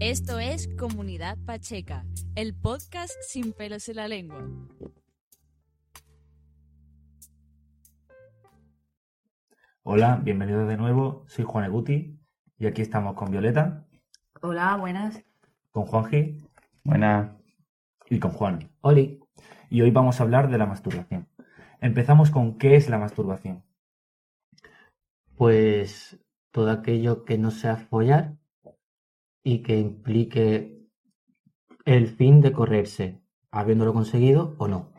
Esto es Comunidad Pacheca, el podcast sin pelos en la lengua. Hola, bienvenidos de nuevo. Soy Juan Eguti y aquí estamos con Violeta, Hola, buenas. con Juanji Buenas. y con Juan. Oli. Y hoy vamos a hablar de la masturbación. Empezamos con qué es la masturbación. Pues todo aquello que no sea follar y que implique el fin de correrse, habiéndolo conseguido o no.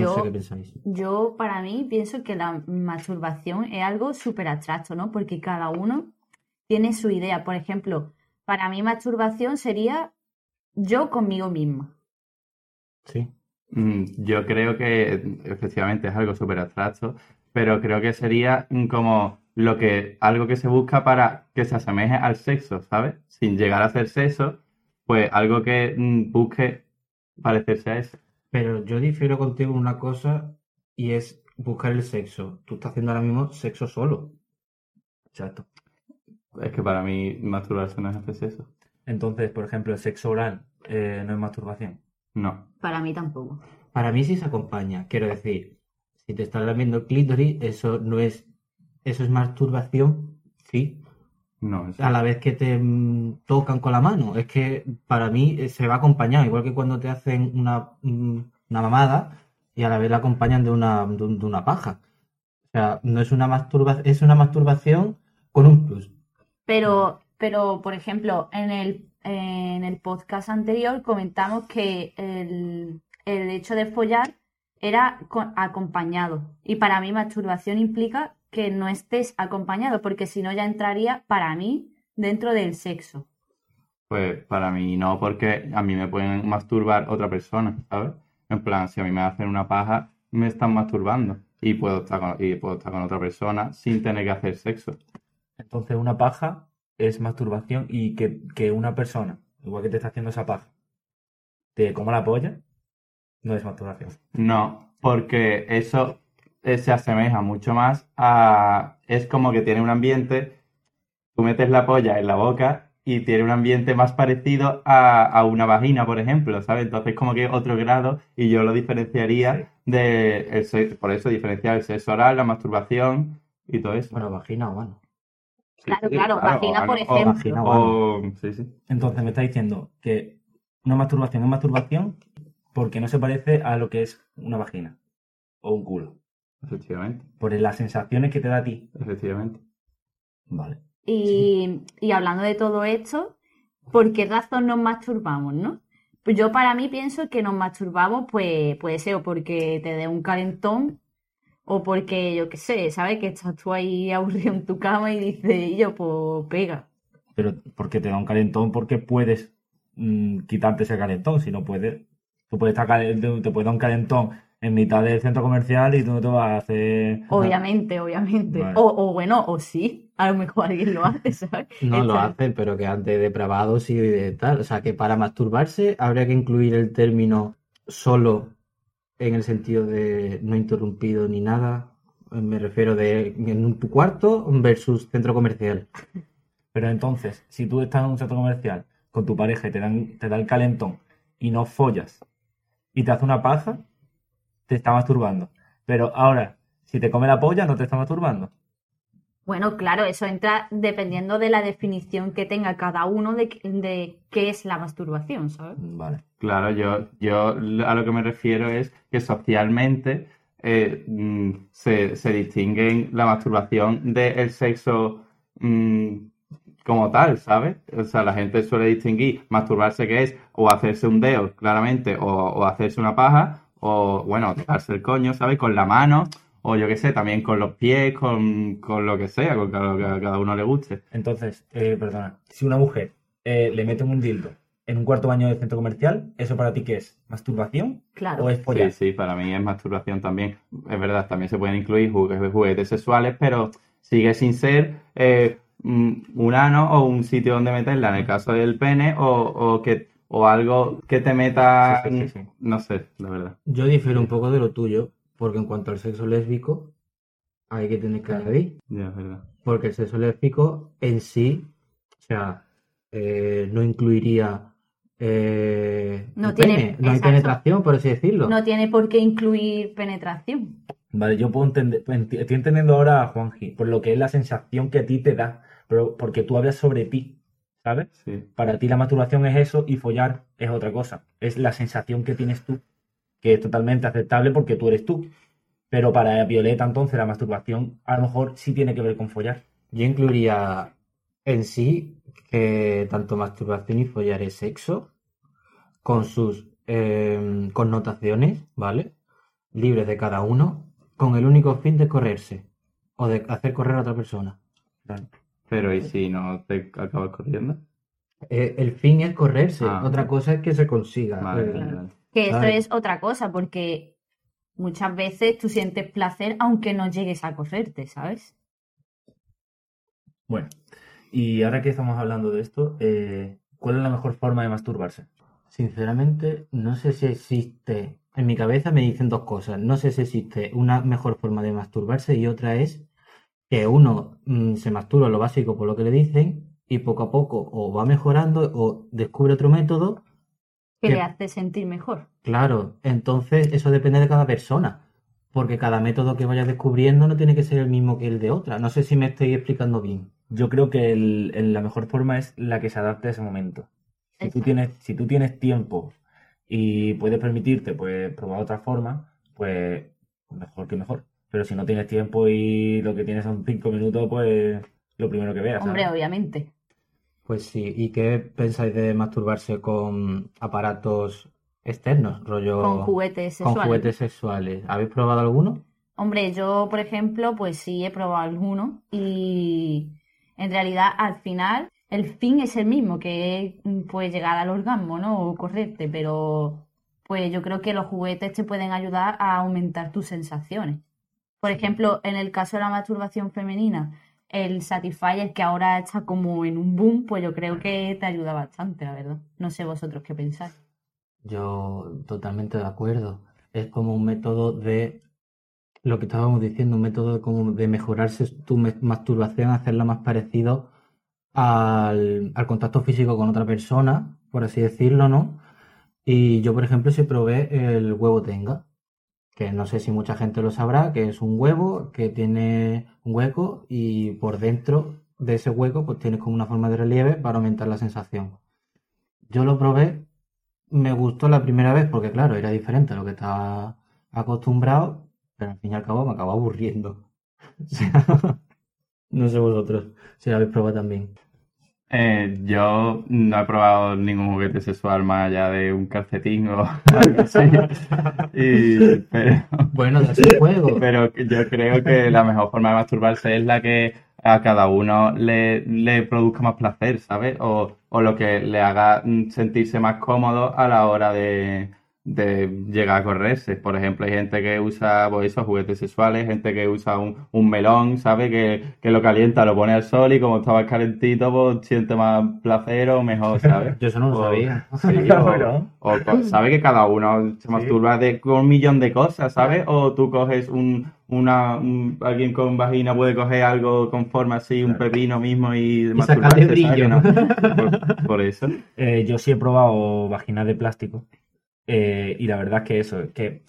No Yo, sé qué pensáis. yo para mí pienso que la masturbación es algo súper abstracto, ¿no? Porque cada uno tiene su idea. Por ejemplo, para mí masturbación sería yo conmigo misma. Sí. Mm, Yo creo que efectivamente es algo súper abstracto, pero creo que sería como lo que, algo que se busca para que se asemeje al sexo, ¿sabes? Sin llegar a ser sexo, pues algo que mm, busque parecerse a eso. Pero yo difiero contigo en una cosa y es buscar el sexo. Tú estás haciendo ahora mismo sexo solo. Exacto. Es que para mí masturbarse no es hacer sexo. Entonces, por ejemplo, el sexo oral eh, no es masturbación. No. Para mí tampoco. Para mí sí se acompaña. Quiero decir, si te estás lamiendo el clítoris, eso no es. Eso es masturbación, sí. No, eso- a la vez que te mm, tocan con la mano. Es que para mí eh, se va acompañado, igual que cuando te hacen una, mm, una mamada y a la vez la acompañan de una, de, un- de una paja. O sea, no es una masturbación, es una masturbación con un plus. Pero, pero por ejemplo, en el, en el podcast anterior comentamos que el, el hecho de follar era co- acompañado. Y para mí masturbación implica que no estés acompañado, porque si no ya entraría, para mí, dentro del sexo. Pues para mí no, porque a mí me pueden masturbar otra persona, ¿sabes? En plan, si a mí me hacen una paja, me están masturbando. Y puedo estar con, y puedo estar con otra persona sin tener que hacer sexo. Entonces, una paja es masturbación y que, que una persona, igual que te está haciendo esa paja, te coma la polla, no es masturbación. No, porque eso eh, se asemeja mucho más a... Es como que tiene un ambiente, tú metes la polla en la boca y tiene un ambiente más parecido a, a una vagina, por ejemplo, ¿sabes? Entonces como que otro grado y yo lo diferenciaría de... el por eso diferenciar el sexo oral, la masturbación y todo eso. Bueno, vagina o mano. Sí, Claro, sí, claro, vagina, o- por o- ejemplo. Vagina o o- sí. Entonces, me está diciendo que una masturbación es masturbación porque no se parece a lo que es una vagina o un culo. Efectivamente, Por las sensaciones que te da a ti. efectivamente. Vale. Y, y hablando de todo esto, ¿por qué razón nos masturbamos, no? Pues yo para mí pienso que nos masturbamos, pues puede ser o porque te dé un calentón o porque, yo qué sé, ¿sabes? Que estás tú ahí aburrido en tu cama y dices, y yo, pues pega. Pero porque te da un calentón, porque puedes mm, quitarte ese calentón. Si no puedes, tú puedes estar te puede dar un calentón en mitad del centro comercial y tú no te vas a hacer. Obviamente, obviamente. Vale. O, o bueno, o sí, a lo mejor alguien lo hace, ¿sabes? No lo hacen, pero que antes depravados y de tal. O sea, que para masturbarse habría que incluir el término solo en el sentido de no interrumpido ni nada. Me refiero de en un- tu cuarto versus centro comercial. Pero entonces, si tú estás en un centro comercial con tu pareja y te, dan, te da el calentón y no follas y te hace una paja, te está masturbando. Pero ahora, si te come la polla, no te está masturbando. Bueno, claro, eso entra dependiendo de la definición que tenga cada uno de, de qué es la masturbación, ¿sabes? Vale. Claro, yo, yo a lo que me refiero es que socialmente eh, mm, se, se distinguen la masturbación del sexo mm, como tal, ¿sabes? O sea, la gente suele distinguir masturbarse que es o hacerse un dedo, claramente, o, o hacerse una paja, o bueno, tocarse el coño, ¿sabes? Con la mano, o yo qué sé, también con los pies, con, con lo que sea, con lo que a cada uno le guste. Entonces, eh, perdona, si una mujer eh, le meten un dildo en un cuarto baño de centro comercial, ¿eso para ti qué es? ¿Masturbación Claro. o es follar? Sí, sí, para mí es masturbación también. Es verdad, también se pueden incluir juguetes, juguetes sexuales, pero sigue sin ser eh, mm, un ano o un sitio donde meterla, en el caso del pene, o, o que, o algo que te meta, Sí, sí, sí, sí. no sé, la verdad. Yo difiero un poco de lo tuyo, porque en cuanto al sexo lésbico, hay que tener que añadir. Ya, es verdad. Porque el sexo lésbico en sí, o sea, eh, no incluiría eh, No tiene- pene. no hay penetración, por así decirlo. No tiene por qué incluir penetración. Vale, yo puedo entender, pues, estoy entendiendo ahora a Juanji, por lo que es la sensación que a ti te da, pero porque tú hablas sobre ti, ¿sabes? Sí. Para ti la masturbación es eso y follar es otra cosa. Es la sensación que tienes tú, que es totalmente aceptable porque tú eres tú. Pero para Violeta entonces la masturbación a lo mejor sí tiene que ver con follar. Yo incluiría en sí que tanto masturbación y follar es sexo, con sus eh, connotaciones, ¿vale? Libres de cada uno, con el único fin de correrse o de hacer correr a otra persona. Pero ¿y si no te acabas corriendo? Eh, el fin es correrse, Ah, otra cosa es que se consiga. Vale, Eh, vale, vale. Que eso Vale. es otra cosa, porque muchas veces tú sientes placer aunque no llegues a correrte, ¿sabes? Bueno, y ahora que estamos hablando de esto, eh, ¿cuál es la mejor forma de masturbarse? Sinceramente, no sé si existe. En mi cabeza me dicen dos cosas. No sé si existe una mejor forma de masturbarse y otra es que uno mm, se masturba lo básico por lo que le dicen y poco a poco o va mejorando o descubre otro método. Que Que- le hace sentir mejor. Claro, entonces eso depende de cada persona. Porque cada método que vaya descubriendo no tiene que ser el mismo que el de otra. No sé si me estoy explicando bien. Yo creo que el- el- la mejor forma es la que se adapte a ese momento. Si tú tienes, si tú tienes tiempo y puedes permitirte pues, probar otra forma, pues mejor que mejor. Pero si no tienes tiempo y lo que tienes son cinco minutos, pues lo primero que veas. Hombre, ¿sabes? obviamente. Pues sí. ¿Y qué pensáis de masturbarse con aparatos externos? Rollo Con juguetes con sexuales. juguetes sexuales. ¿Habéis probado alguno? Hombre, yo, por ejemplo, pues sí he probado algunos y en realidad al final el fin es el mismo, que es pues llegar al orgasmo, ¿no? O correrte, pero pues yo creo que los juguetes te pueden ayudar a aumentar tus sensaciones. Por ejemplo, en el caso de la masturbación femenina, el Satisfyer que ahora está como en un boom, pues yo creo que te ayuda bastante, la verdad. No sé vosotros qué pensáis. Yo totalmente de acuerdo. Es como un método de lo que estábamos diciendo, un método como de mejorarse tu masturbación, hacerla más parecido al, al contacto físico con otra persona, por así decirlo, ¿no? Y yo, por ejemplo, sí probé el huevo tenga, no sé si mucha gente lo sabrá, que es un huevo que tiene un hueco y por dentro de ese hueco pues tienes como una forma de relieve para aumentar la sensación. Yo lo probé, me gustó la primera vez porque claro, era diferente a lo que estaba acostumbrado, pero al fin y al cabo me acabó aburriendo. No sé vosotros si lo habéis probado también. Eh, yo no he probado ningún juguete sexual más allá de un calcetín o algo así. Y- pero, Bueno, es un juego. pero yo creo que la mejor forma de masturbarse es la que a cada uno le, le produzca más placer, ¿sabes? O, o lo que le haga mm, sentirse más cómodo a la hora de, de llegar a correrse. Por ejemplo, hay gente que usa pues, esos juguetes sexuales, gente que usa un, un melón, ¿sabes? Que, que lo calienta, lo pone al sol y como estaba calentito, pues siente más placer o mejor, ¿sabes? Yo eso no lo O- sabía. Sí, o, o sabe que cada uno se masturba de, con un millón de cosas, ¿sabes? O tú coges un, una, un- alguien con vagina puede coger algo con forma así, un pepino mismo y, Y masturbarse, ¿sabes brillo. no? Por, por eso. Eh, yo sí he probado vaginas de plástico eh, y la verdad es que eso, que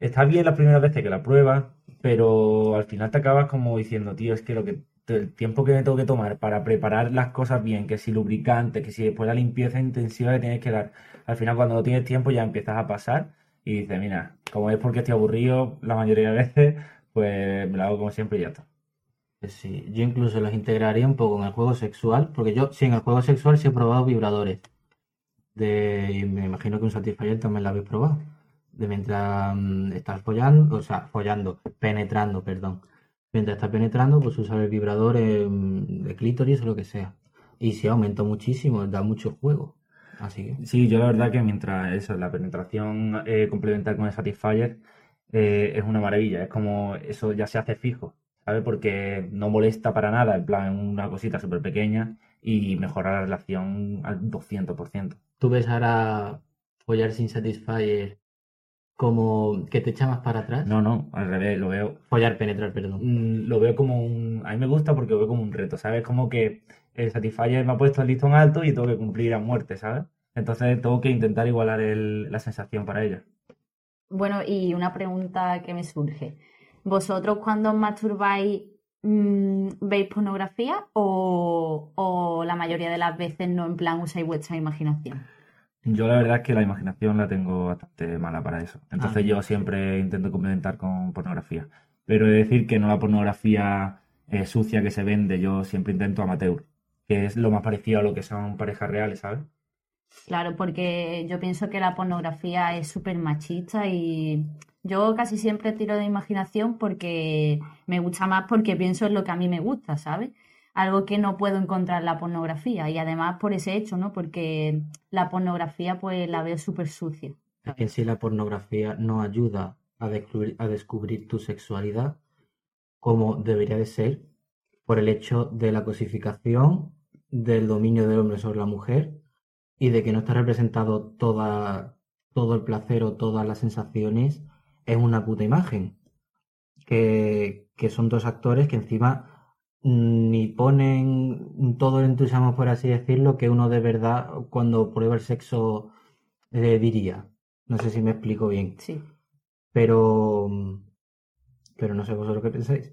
está bien la primera vez que la pruebas, pero al final te acabas como diciendo, tío, es que lo que el tiempo que me tengo que tomar para preparar las cosas bien, que si lubricante, que si después la limpieza intensiva que tienes que dar, al final cuando no tienes tiempo ya empiezas a pasar y dices, mira, como es porque estoy aburrido la mayoría de veces, pues me lo hago como siempre y ya está. Pues Sí, yo incluso los integraría un poco en el juego sexual, porque yo sí en el juego sexual sí he probado vibradores. De, me imagino que un Satisfyer también lo habéis probado. De mientras mm, estás follando, o sea, follando, penetrando, perdón. Mientras estás penetrando, pues usar el vibrador em, de clítoris o lo que sea. Y se aumentó muchísimo, da mucho juego. Así que. Sí, yo la verdad que mientras eso, la penetración eh, complementar con el Satisfyer eh, es una maravilla. Es como eso ya se hace fijo, ¿sabes? Porque no molesta para nada, en plan, una cosita súper pequeña y mejora la relación al 200%. ¿Tú ves ahora follar sin Satisfyer como que te echa más para atrás? No, no, al revés, lo veo Follar, penetrar, perdón. mm, lo veo como un... A mí me gusta porque lo veo como un reto, ¿sabes? Como que el Satisfyer me ha puesto el listón alto y tengo que cumplir a muerte, ¿sabes? Entonces tengo que intentar igualar el- la sensación para ella. Bueno, y una pregunta que me surge. ¿Vosotros cuando os masturbáis mm, veis pornografía o, o la mayoría de las veces no en plan usáis vuestra imaginación? Yo la verdad es que la imaginación la tengo bastante mala para eso. Entonces Ah. yo siempre intento complementar con pornografía. Pero he de decir que no la pornografía eh, sucia que se vende, yo siempre intento amateur, que es lo más parecido a lo que son parejas reales, ¿sabes? Claro, porque yo pienso que la pornografía es súper machista y yo casi siempre tiro de imaginación porque me gusta más porque pienso en lo que a mí me gusta, ¿sabes? Algo que no puedo encontrar en la pornografía y además por ese hecho, ¿no? Porque la pornografía pues la veo súper sucia. Es que sí la pornografía no ayuda a descubrir, a descubrir tu sexualidad como debería de ser por el hecho de la cosificación, del dominio del hombre sobre la mujer y de que no está representado toda, todo el placer o todas las sensaciones en una puta imagen. Que, que son dos actores que encima mm, ni ponen todo el entusiasmo, por así decirlo, que uno de verdad cuando prueba el sexo eh, diría. No sé si me explico bien. Sí. Pero, pero no sé vosotros qué pensáis.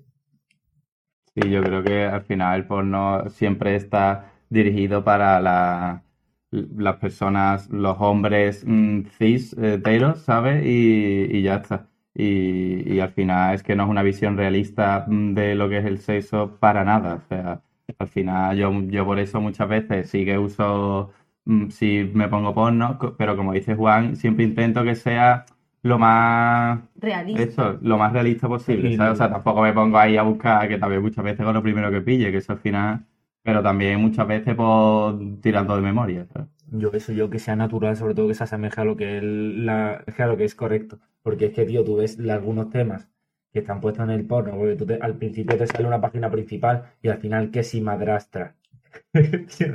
Sí, yo creo que al final el porno siempre está dirigido para la- las personas, los hombres mm, cis, eh, heteros, ¿sabes? Y, y ya está. Y, y al final es que no es una visión realista mm, de lo que es el sexo para nada. O sea, al final yo, yo por eso muchas veces sí que uso, mm, sí me pongo porno, pero como dice Juan, siempre intento que sea lo más Realista. eso, lo más realista posible, Sí, ¿sabes? O sea, tampoco me pongo ahí a buscar, que también muchas veces con lo primero que pille, que eso al final, pero también muchas veces por tirando de memoria, ¿sabes? Yo eso, yo que sea natural, sobre todo que se asemeje a lo que es, la, a lo que es correcto. Porque es que, tío, tú ves algunos temas que están puestos en el porno, porque tú te- al principio te sale una página principal y al final que si madrastra. Sí.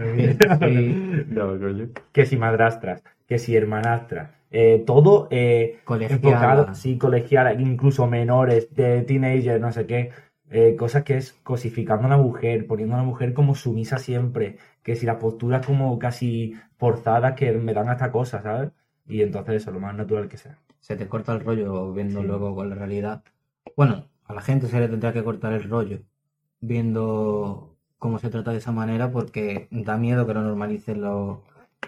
No, coño. Que si madrastras, que si hermanastras. Eh, todo eh, enfocado, sí, colegial, incluso menores, de teenagers, no sé qué. Eh, cosas que es cosificando a la mujer, poniendo a la mujer como sumisa siempre, que si las posturas como casi forzadas que me dan hasta cosas, ¿sabes? Y entonces eso, lo más natural que sea. Se te corta el rollo viendo Sí. luego con la realidad. Bueno, a la gente se le tendrá que cortar el rollo viendo cómo se trata de esa manera porque da miedo que lo normalicen los,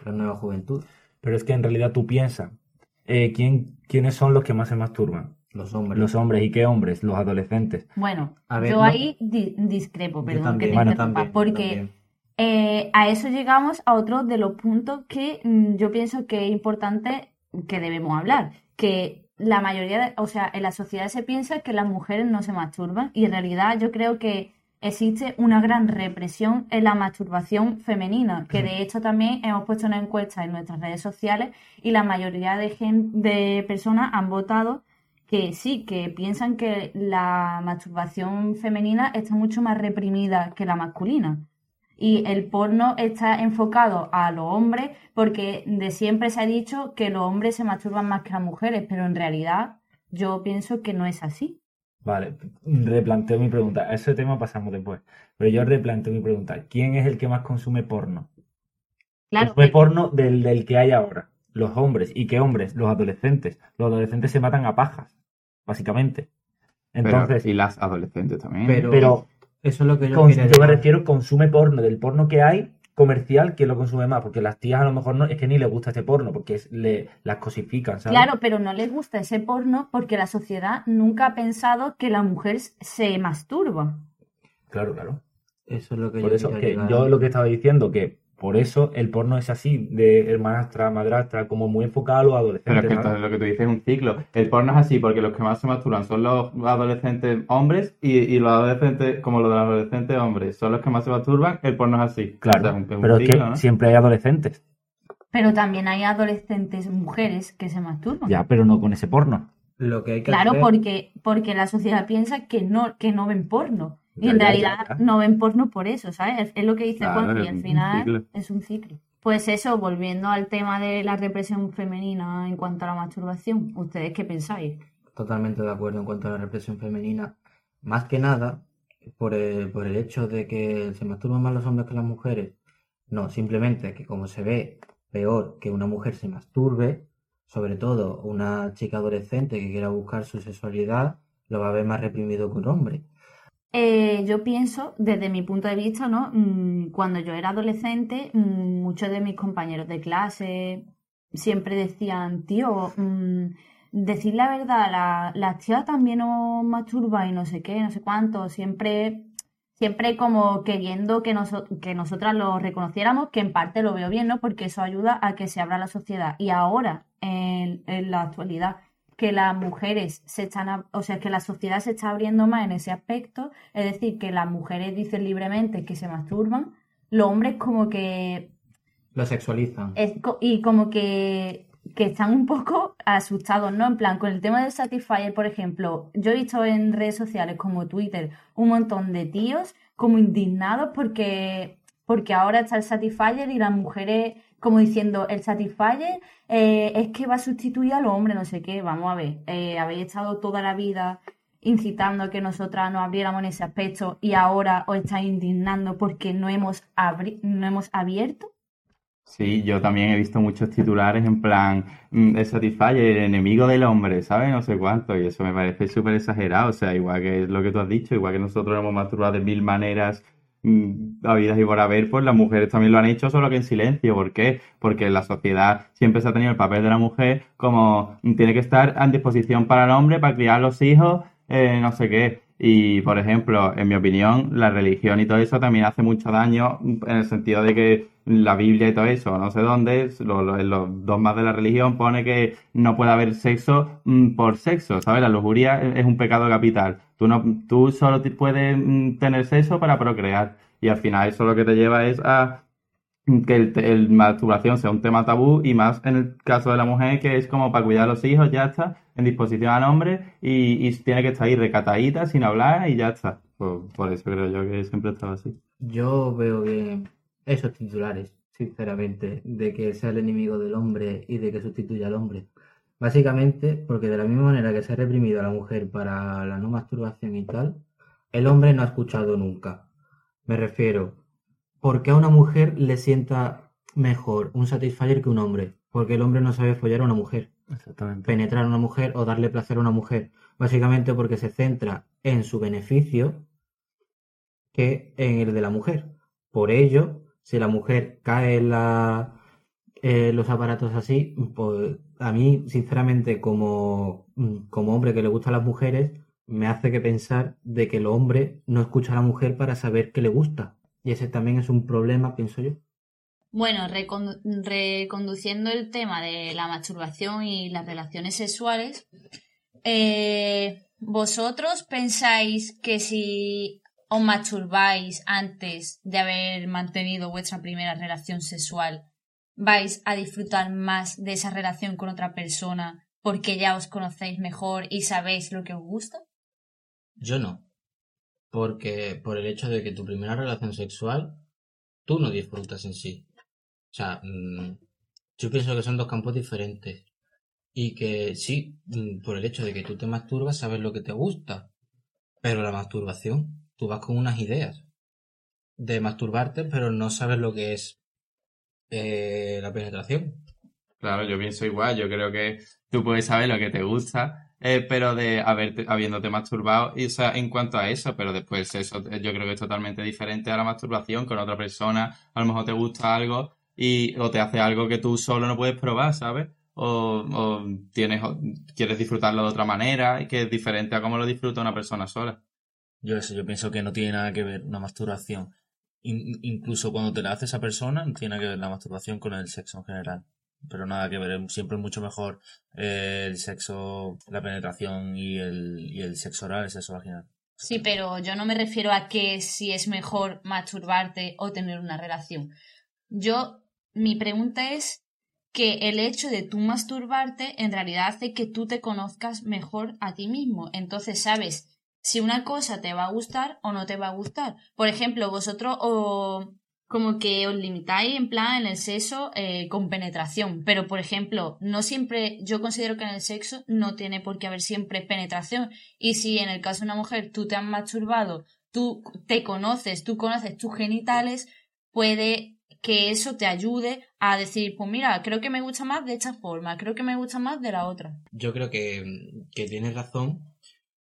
la nueva juventud, Pero es que en realidad tú piensas, eh, ¿quién, ¿quiénes son los que más se masturban? Los hombres. Los hombres, ¿y qué hombres? Los adolescentes. Bueno, A ver, yo no- ahí di- discrepo, perdón también, que te bueno, también, porque eh, a eso llegamos a otro de los puntos que mm, yo pienso que es importante que debemos hablar, que la mayoría, de- o sea, en la sociedad se piensa que las mujeres no se masturban y en realidad yo creo que existe una gran represión en la masturbación femenina, que de hecho también hemos puesto una encuesta en nuestras redes sociales y la mayoría de, de personas han votado que sí, que piensan que la masturbación femenina está mucho más reprimida que la masculina. Y el porno está enfocado a los hombres porque de siempre se ha dicho que los hombres se masturban más que las mujeres, pero en realidad yo pienso que no es así. Vale, replanteo mi pregunta. A ese tema pasamos después. Pero yo replanteo mi pregunta. ¿Quién es el que más consume porno? Claro, Consume eh, porno del, del que hay ahora. Los hombres. ¿Y qué hombres? Los adolescentes. Los adolescentes se matan a pajas, básicamente. Pero- Entonces, y las adolescentes también. Pero, pero eso es lo que yo con- yo me refiero consume porno, del porno que hay comercial, ¿quién lo consume más? Porque las tías a lo mejor no, es que ni les gusta este porno, porque es- le, las cosifican, ¿sabes? Claro, pero no les gusta ese porno porque la sociedad nunca ha pensado que la mujer se masturba. Claro, claro. Eso es lo que Por yo eso, que yo lo que estaba diciendo, que por eso el porno es así, de hermanastra, madrastra, como muy enfocado a los Pero adolescentes. es que entonces lo que tú dices es un ciclo. El porno es así porque los que más se masturban son los adolescentes hombres y, y los adolescentes, como los de los adolescentes hombres, son los que más se masturban. El porno es así. Claro, O sea, es un- es un pero es ciclo, que ¿no? siempre hay adolescentes. Pero también hay adolescentes mujeres que se masturban. Ya, pero no con ese porno. Lo que hay que Claro, hacer... porque, porque la sociedad piensa que no, que no ven porno. Y en ya, realidad ya, ya. no ven porno por eso, ¿sabes? Es, lo que dice Claro, Juan y al final es un ciclo. Pues eso, volviendo al tema de la represión femenina en cuanto a la masturbación, ¿ustedes qué pensáis? Totalmente de acuerdo en cuanto a la represión femenina. Más que nada, por el, por el hecho de que se masturban más los hombres que las mujeres. No, simplemente que como se ve peor que una mujer se masturbe, sobre todo una chica adolescente que quiera buscar su sexualidad, lo va a ver más reprimido que un hombre. Eh, yo pienso, desde mi punto de vista, ¿no? Mm, Cuando yo era adolescente, mm, muchos de mis compañeros de clase siempre decían, tío, mm, decir la verdad, la- las tías también os masturban y no sé qué, no sé cuánto, siempre, siempre como queriendo que, que nosotras lo reconociéramos, que en parte lo veo bien, ¿no? Porque eso ayuda a que se abra la sociedad. Y ahora, en la actualidad, que las mujeres se están, o sea, que la sociedad se está abriendo más en ese aspecto, es decir, que las mujeres dicen libremente que se masturban, los hombres como que Lo sexualizan. es y como que, que están un poco asustados, ¿no? En plan, con el tema del Satisfyer, por ejemplo, yo he visto en redes sociales como Twitter un montón de tíos como indignados porque, porque ahora está el Satisfyer y las mujeres como diciendo, el Satisfyer eh, es que va a sustituir al hombre, no sé qué. Vamos a ver, eh, habéis estado toda la vida incitando a que nosotras nos abriéramos en ese aspecto y ahora os estáis indignando porque no hemos, no hemos abierto. Sí, yo también he visto muchos titulares en plan, mm, el Satisfyer, el enemigo del hombre, ¿sabes? No sé cuánto, y eso me parece súper exagerado, o sea, igual que lo que tú has dicho, igual que nosotros hemos masturbado de mil maneras habidas y por haber, pues las mujeres también lo han hecho, solo que en silencio. ¿Por qué? Porque en la sociedad siempre se ha tenido el papel de la mujer como mm, tiene que estar a disposición para el hombre, para criar los hijos, eh, no sé qué. Y, por ejemplo, en mi opinión, la religión y todo eso también hace mucho daño en el sentido de que la Biblia y todo eso, no sé dónde, lo- lo- los dogmas de la religión pone que no puede haber sexo mm, por sexo, ¿sabes? La lujuria es un pecado capital. Tú, no, tú solo puedes mm, tener sexo para procrear. Y al final eso lo que te lleva es a que el, el masturbación sea un tema tabú y más en el caso de la mujer que es como para cuidar a los hijos, ya está, en disposición al hombre y, tiene que estar ahí recatadita, sin hablar y ya está. Pues, por eso creo yo que siempre he estado así. Yo veo bien esos titulares, sinceramente, de que sea el enemigo del hombre y de que sustituya al hombre. Básicamente, porque de la misma manera que se ha reprimido a la mujer para la no masturbación y tal, el hombre no ha escuchado nunca. Me refiero, ¿por qué a una mujer le sienta mejor un satisfier que un hombre? Porque el hombre no sabe follar a una mujer Exactamente. penetrar a una mujer o darle placer a una mujer. Básicamente porque se centra en su beneficio que en el de la mujer. Por ello, si la mujer cae en la, eh, los aparatos así, pues a mí, sinceramente, como, como hombre que le gustan las mujeres, me hace que pensar de que el hombre no escucha a la mujer para saber qué le gusta. Y ese también es un problema, pienso yo. Bueno, recondu- reconduciendo el tema de la masturbación y las relaciones sexuales, eh, ¿vosotros pensáis que si os masturbáis antes de haber mantenido vuestra primera relación sexual, vais a disfrutar más de esa relación con otra persona porque ya os conocéis mejor y sabéis lo que os gusta? Yo no. Porque por el hecho de que tu primera relación sexual, tú no disfrutas en sí. O sea, mm, yo pienso que son dos campos diferentes. Y que sí, mm, por el hecho de que tú te masturbas, sabes lo que te gusta. Pero la masturbación, tú vas con unas ideas de masturbarte, pero no sabes lo que es eh, la penetración. Claro, yo pienso igual, yo creo que tú puedes saber lo que te gusta, eh, pero de haberte, habiéndote masturbado, y, o sea, en cuanto a eso, pero después eso yo creo que es totalmente diferente a la masturbación con otra persona, a lo mejor te gusta algo y o te hace algo que tú solo no puedes probar, ¿sabes? O, tienes, o quieres disfrutarlo de otra manera y que es diferente a cómo lo disfruta una persona sola. Yo eso, yo pienso que no tiene nada que ver una masturbación in- incluso cuando te la hace esa persona, no tiene que ver la masturbación con el sexo en general. Pero nada que ver, siempre es mucho mejor eh, el sexo, la penetración y el, y el sexo oral, el sexo vaginal. Sí, pero yo no me refiero a que si es mejor masturbarte o tener una relación. Yo, mi pregunta es que el hecho de tú masturbarte en realidad hace que tú te conozcas mejor a ti mismo. Entonces sabes si una cosa te va a gustar o no te va a gustar. Por ejemplo, vosotros o como que os limitáis en plan en el sexo eh, con penetración, pero por ejemplo, no siempre, yo considero que en el sexo no tiene por qué haber siempre penetración y si en el caso de una mujer tú te has masturbado, tú te conoces, tú conoces tus genitales, puede que eso te ayude a decir, pues mira, creo que me gusta más de esta forma, creo que me gusta más de la otra. Yo creo que, que tienes razón,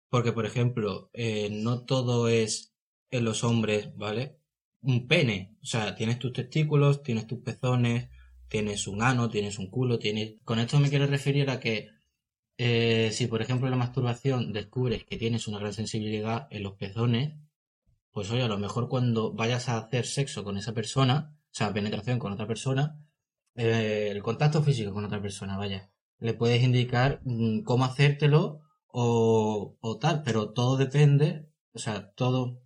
porque por ejemplo, eh, no todo es en los hombres, ¿vale? Un pene, o sea, tienes tus testículos, tienes tus pezones, tienes un ano, tienes un culo, tienes... Con esto me quiero referir a que eh, si por ejemplo en la masturbación descubres que tienes una gran sensibilidad en los pezones, pues oye, a lo mejor cuando vayas a hacer sexo con esa persona, o sea, penetración con otra persona, eh, el contacto físico con otra persona, vaya, le puedes indicar mm, cómo hacértelo o, o tal, pero todo depende, o sea, todo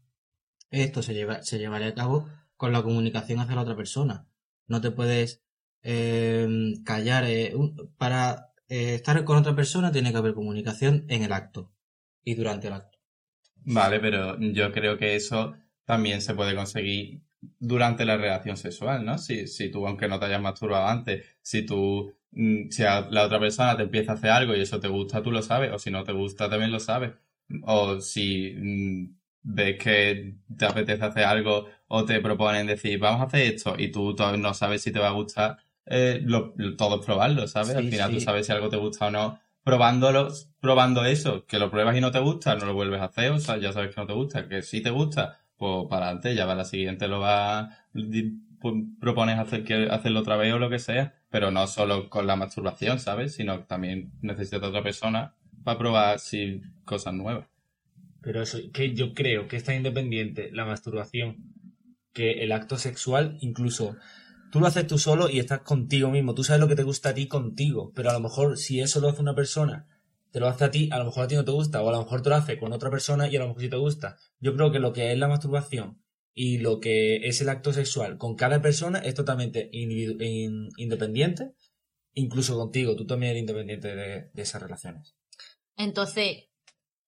esto se, lleva, se llevaría a cabo con la comunicación hacia la otra persona. No te puedes eh, callar. eh, para eh, estar con otra persona tiene que haber comunicación en el acto y durante el acto. Vale, pero yo creo que eso también se puede conseguir durante la relación sexual, ¿no? Si, si tú, aunque no te hayas masturbado antes, si tú, mm, si la otra persona te empieza a hacer algo y eso te gusta, tú lo sabes, o si no te gusta, también lo sabes. O si mm, ves que te apetece hacer algo o te proponen decir, vamos a hacer esto, y tú todavía no sabes si te va a gustar, eh, lo, todo es probarlo, ¿sabes? Al Sí, final tú sí. sabes si algo te gusta o no probándolo, probando eso, que lo pruebas y no te gusta, no lo vuelves a hacer, o sea, ya sabes que no te gusta, que si te gusta, pues para adelante, ya va la siguiente, lo vas, pues, propones hacer, que, hacerlo otra vez o lo que sea, pero no solo con la masturbación, ¿sabes? Sino que también necesitas otra persona para probar si cosas nuevas. Pero eso, que yo creo que es tan independiente la masturbación que el acto sexual, incluso tú lo haces tú solo y estás contigo mismo. Tú sabes lo que te gusta a ti contigo, pero a lo mejor si eso lo hace una persona, te lo hace a ti, a lo mejor a ti no te gusta, o a lo mejor te lo hace con otra persona y a lo mejor sí te gusta. Yo creo que lo que es la masturbación y lo que es el acto sexual con cada persona es totalmente independiente, incluso contigo. Tú también eres independiente de, de esas relaciones. Entonces,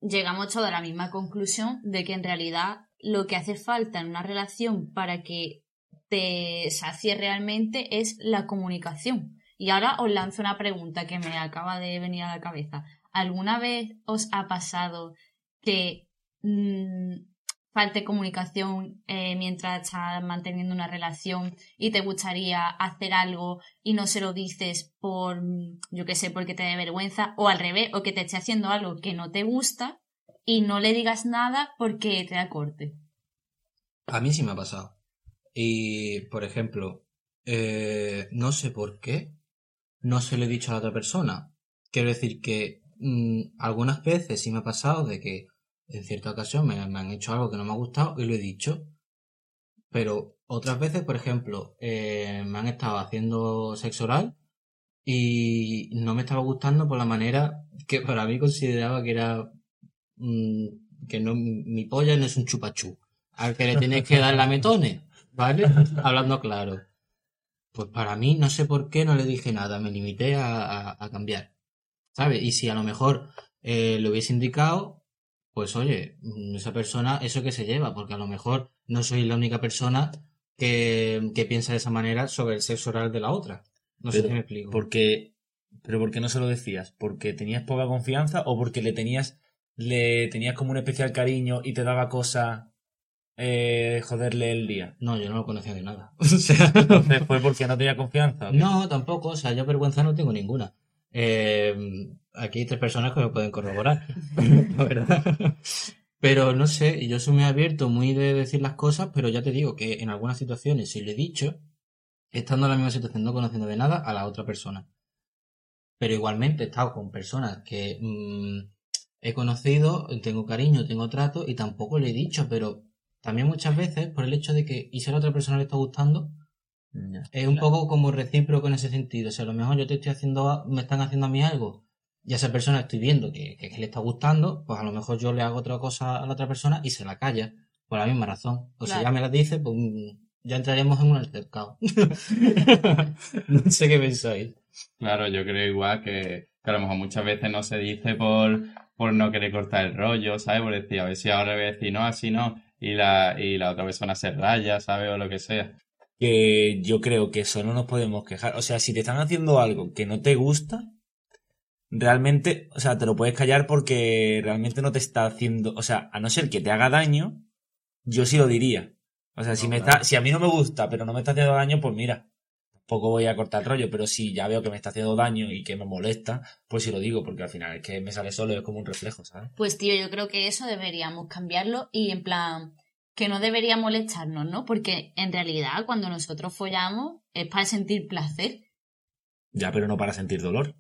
llegamos todos a la misma conclusión de que en realidad lo que hace falta en una relación para que te sacie realmente es la comunicación. Y ahora os lanzo una pregunta que me acaba de venir a la cabeza. ¿Alguna vez os ha pasado que mm, falte comunicación eh, mientras estás manteniendo una relación y te gustaría hacer algo y no se lo dices por, yo qué sé, porque te dé vergüenza, o al revés, o que te esté haciendo algo que no te gusta y no le digas nada porque te da corte. A mí sí me ha pasado. Y, por ejemplo, eh, no sé por qué no se lo he dicho a la otra persona. Quiero decir que mm, algunas veces sí me ha pasado de que en cierta ocasión me, me han hecho algo que no me ha gustado y lo he dicho. Pero otras veces, por ejemplo, eh, me han estado haciendo sexo oral y no me estaba gustando por la manera que para mí consideraba que era mm, que no mi polla no es un chupachú al que le tienes que dar la metone, ¿vale? Hablando claro. Pues para mí, no sé por qué no le dije nada, me limité a, a- a cambiar, ¿sabes? Y si a lo mejor eh, lo hubiese indicado, pues oye, mm, esa persona, eso que se lleva, porque a lo mejor no soy la única persona que, que piensa de esa manera sobre el sexo oral de la otra. No sé Pero, si me explico. Porque, pero ¿por qué no se lo decías? ¿Porque tenías poca confianza o porque le tenías, le tenías como un especial cariño y te daba cosa eh, joderle el día? No, yo no lo conocía de nada. O sea, Entonces fue porque no tenía confianza. No, tampoco, o sea, yo vergüenza no tengo ninguna. Eh, aquí hay tres personas que me pueden corroborar, la verdad. Pero no sé, yo soy muy abierto, muy de decir las cosas, pero ya te digo que en algunas situaciones, si lo he dicho, estando en la misma situación, no conociendo de nada a la otra persona. Pero igualmente he estado con personas que mm, he conocido, tengo cariño, tengo trato y tampoco le he dicho, pero también muchas veces por el hecho de que, y si a la otra persona le está gustando, Es un poco como recíproco en ese sentido. O sea, a lo mejor yo te estoy haciendo, me están haciendo a mí algo, y a esa persona estoy viendo que, que, que le está gustando, pues a lo mejor yo le hago otra cosa a la otra persona y se la calla, por la misma razón. O si ya me la dice, pues mm, ya entraremos en un altercado. no sé qué pensáis. Claro, yo creo igual que, que a lo mejor muchas veces no se dice por, por no querer cortar el rollo, ¿sabes? Por decir, a ver si ahora voy a decir no, así no, y la, y la otra persona se raya, ¿sabes? O lo que sea. Que yo creo que eso no nos podemos quejar. O sea, si te están haciendo algo que no te gusta, realmente, o sea, te lo puedes callar porque realmente no te está haciendo, o sea, a no ser que te haga daño, yo sí lo diría. O sea, si me claro. está, si a mí no me gusta, pero no me está haciendo daño, pues mira, tampoco voy a cortar el rollo, pero si ya veo que me está haciendo daño y que me molesta, pues sí lo digo, porque al final es que me sale solo, es como un reflejo, ¿sabes? Pues tío, yo creo que eso deberíamos cambiarlo y en plan que no debería molestarnos, ¿no? Porque en realidad cuando nosotros follamos es para sentir placer. Ya, pero no para sentir dolor.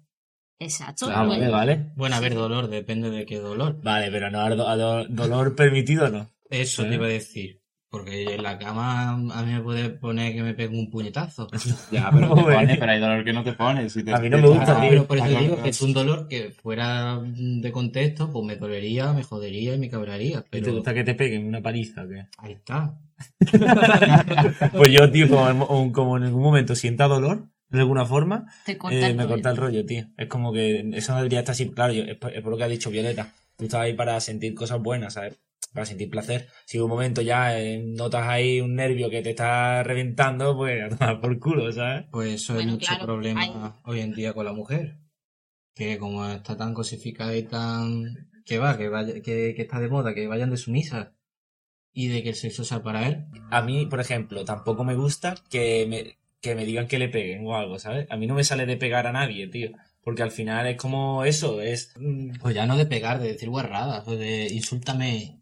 Exacto. Ah, vale, vale. Bueno, a ver, dolor, depende de qué dolor. Vale, pero no, do- do- dolor permitido no. Eso ¿Eh? te iba a decir. Porque en la cama a mí me puede poner que me pegue un puñetazo. Ya, pero te Joder. pones, pero hay dolor que no te pones. Si te- A mí no me gusta, tío. pero por eso digo que es un dolor que fuera de contexto, pues me dolería, me jodería y me cabraría. ¿Y ¿Te Pero gusta que te peguen una paliza o qué? ahí está. Pues yo, tío, como, en- o- como en ningún momento sienta dolor, de alguna forma, te corta eh, el me corta el rollo, tío. Es como que eso no debería estar así. Claro, yo- es, por, es por lo que ha dicho Violeta. Tú estás ahí para sentir cosas buenas, ¿sabes? Para sentir placer. Si un momento ya eh, notas ahí un nervio que te está reventando, pues a tomar por culo, ¿sabes? Pues eso Bueno, es mucho claro, problema hay- hoy en día con la mujer. Que como está tan cosificada y tan... que va, que, vaya, que, que está de moda, que vayan de sumisa y de que el sexo sea para él. A mí, por ejemplo, tampoco me gusta que me, que me digan que le peguen o algo, ¿sabes? A mí no me sale de pegar a nadie, tío. Porque al final es como eso, es... mm, Pues ya no de pegar, de decir guarradas, o de insúltame,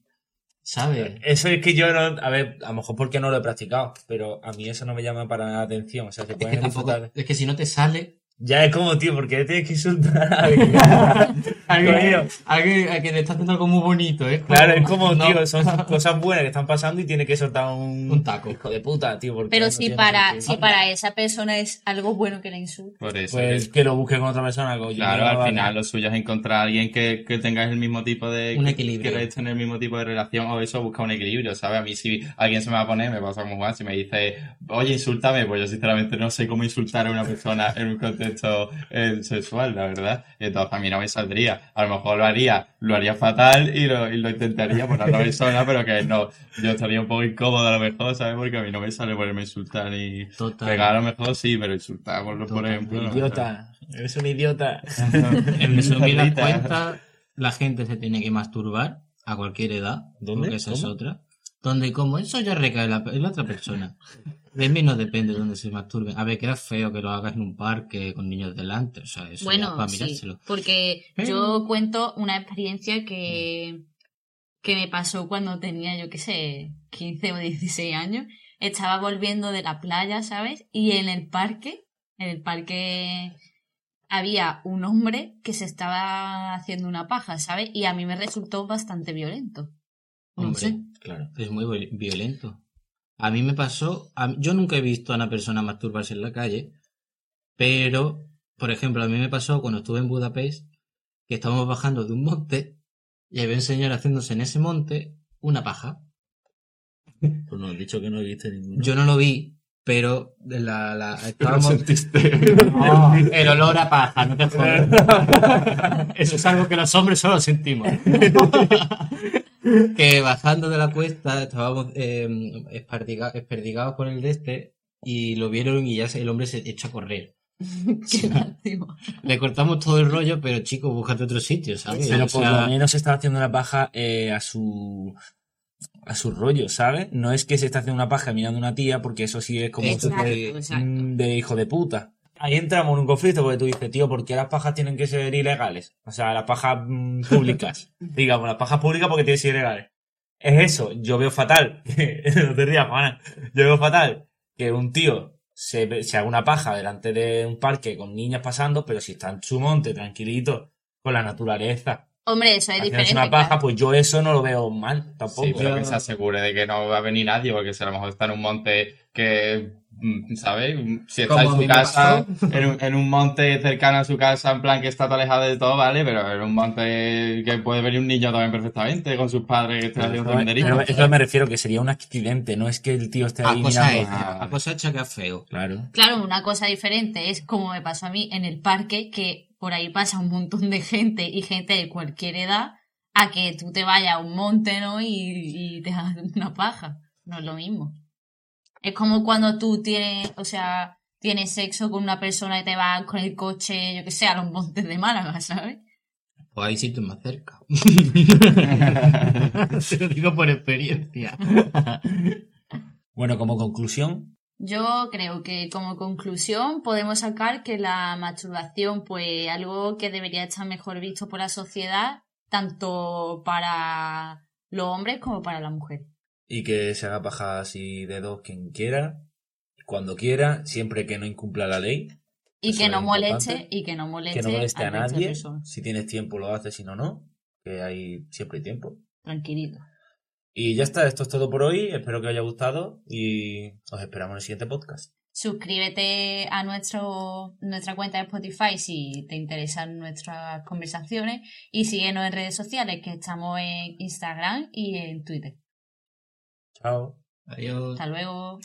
¿sabes? Eso es que yo no, a ver, a lo mejor porque no lo he practicado, pero a mí eso no me llama para nada la atención. O sea, se Es pueden que tampoco, es que si no te sale, Ya es como, tío, porque tienes que insultar a alguien. alguien, alguien a que le está haciendo algo muy bonito, ¿eh? Claro, es como, No, tío, son cosas buenas que están pasando y tiene que soltar un, Un taco. Hijo de puta, tío. porque Pero no si para, si para esa persona es algo bueno que la insulte. Por eso. Pues que lo busque con otra persona. coño, Claro, al vale. final lo suyo es encontrar a alguien que, que tengáis el mismo tipo de... Un que equilibrio. queráis tener el mismo tipo de relación o eso, busca un equilibrio, ¿sabes? A mí si alguien se me va a poner, me pasa como Juan, si me dice, oye, insúltame, pues yo sinceramente no sé cómo insultar a una persona en un contexto eh, sexual, la verdad. Entonces a mí no me saldría. A lo mejor lo haría, lo haría fatal y lo, y lo intentaría por otra persona, pero que no, yo estaría un poco incómodo a lo mejor, ¿sabes? Porque a mí no me sale ponerme a insultar ni... Total. Pegar a lo mejor sí, pero insultar, por, por Total. ejemplo... no. Idiota. Eres un idiota. En resumidas cuentas, la gente se tiene que masturbar a cualquier edad. ¿Dónde? Porque esa es ¿Cómo? otra. Donde como eso ya recae en la, en la otra persona. De mí no depende de dónde se masturben. A ver, queda feo que lo hagas en un parque con niños delante. O sea, eso Bueno, para sí, mirárselo. porque Pero- yo cuento una experiencia que, que me pasó cuando tenía, yo qué sé, 15 o 16 años. Estaba volviendo de la playa, ¿sabes? Y en el parque, en el parque había un hombre que se estaba haciendo una paja, ¿sabes? Y a mí me resultó bastante violento. No Hombre, sé. Claro. es muy viol- violento. A mí me pasó, a yo nunca he visto a una persona masturbarse en la calle, pero, por ejemplo, a mí me pasó cuando estuve en Budapest, que estábamos bajando de un monte y había un señor haciéndose en ese monte una paja. Pues no, has dicho que no viste ninguno. Yo no lo vi, pero la, la, Lo sentiste. No, el olor a paja, no te jodas. Eso es algo que los hombres solo sentimos. Que bajando de la cuesta estábamos eh, espardiga- esperdigados por el de este y lo vieron y ya se- el hombre se echó a correr. Qué lástima. Le cortamos todo el rollo, pero chico, búscate otro sitio, ¿sabes? Pero O por sea, lo menos está haciendo una paja eh, a su a su rollo, ¿sabes? No es que se está haciendo una paja mirando a una tía, porque eso sí es como Exacto, mm, de hijo de puta. Ahí entramos en un conflicto porque tú dices, tío, ¿por qué las pajas tienen que ser ilegales? O sea, las pajas mm, públicas. Digamos, las pajas públicas porque tienen que ser ilegales. Es eso, yo veo fatal, no te rías, Juana, yo veo fatal que un tío se, se haga una paja delante de un parque con niñas pasando, pero si está en su monte, tranquilito, con la naturaleza, Hombre, eso es diferente. una paja, claro. pues yo eso no lo veo mal tampoco. Sí, pero que se asegure de que no va a venir nadie, porque si a lo mejor está en un monte que, ¿sabes? Si está en a su casa, en un, en un monte cercano a su casa, en plan que está alejado de todo, ¿vale? Pero en un monte que puede venir un niño también perfectamente, con sus padres que estén haciendo senderismo. pero eso me refiero que sería un accidente, no es que el tío esté A ahí cosa mirando. hecha, a cosa hecha que es feo. Claro. Claro, una cosa diferente es como me pasó a mí en el parque, que por ahí pasa un montón de gente y gente de cualquier edad, a que tú te vayas a un monte, ¿no? Y, y te hagas una paja. No es lo mismo. Es como cuando tú tienes, o sea, tienes sexo con una persona y te vas con el coche, yo que sé, a los montes de Málaga, ¿sabes? Pues hay sitios más cerca. Te lo digo por experiencia. Bueno, como conclusión, Yo creo que como conclusión podemos sacar que la masturbación, pues algo que debería estar mejor visto por la sociedad, tanto para los hombres como para la mujer. Y que se haga paja así de dos quien quiera, cuando quiera, siempre que no incumpla la ley, Y que no moleste, importante. y que no moleste, que no moleste a nadie. Si tienes tiempo lo haces, si no, no. Que hay siempre hay tiempo. Tranquilito. Y ya está, esto es todo por hoy. Espero que os haya gustado y os esperamos en el siguiente podcast. Suscríbete a nuestro, nuestra cuenta de Spotify si te interesan nuestras conversaciones y síguenos en redes sociales que estamos en Instagram y en Twitter. Chao. Adiós. Hasta luego.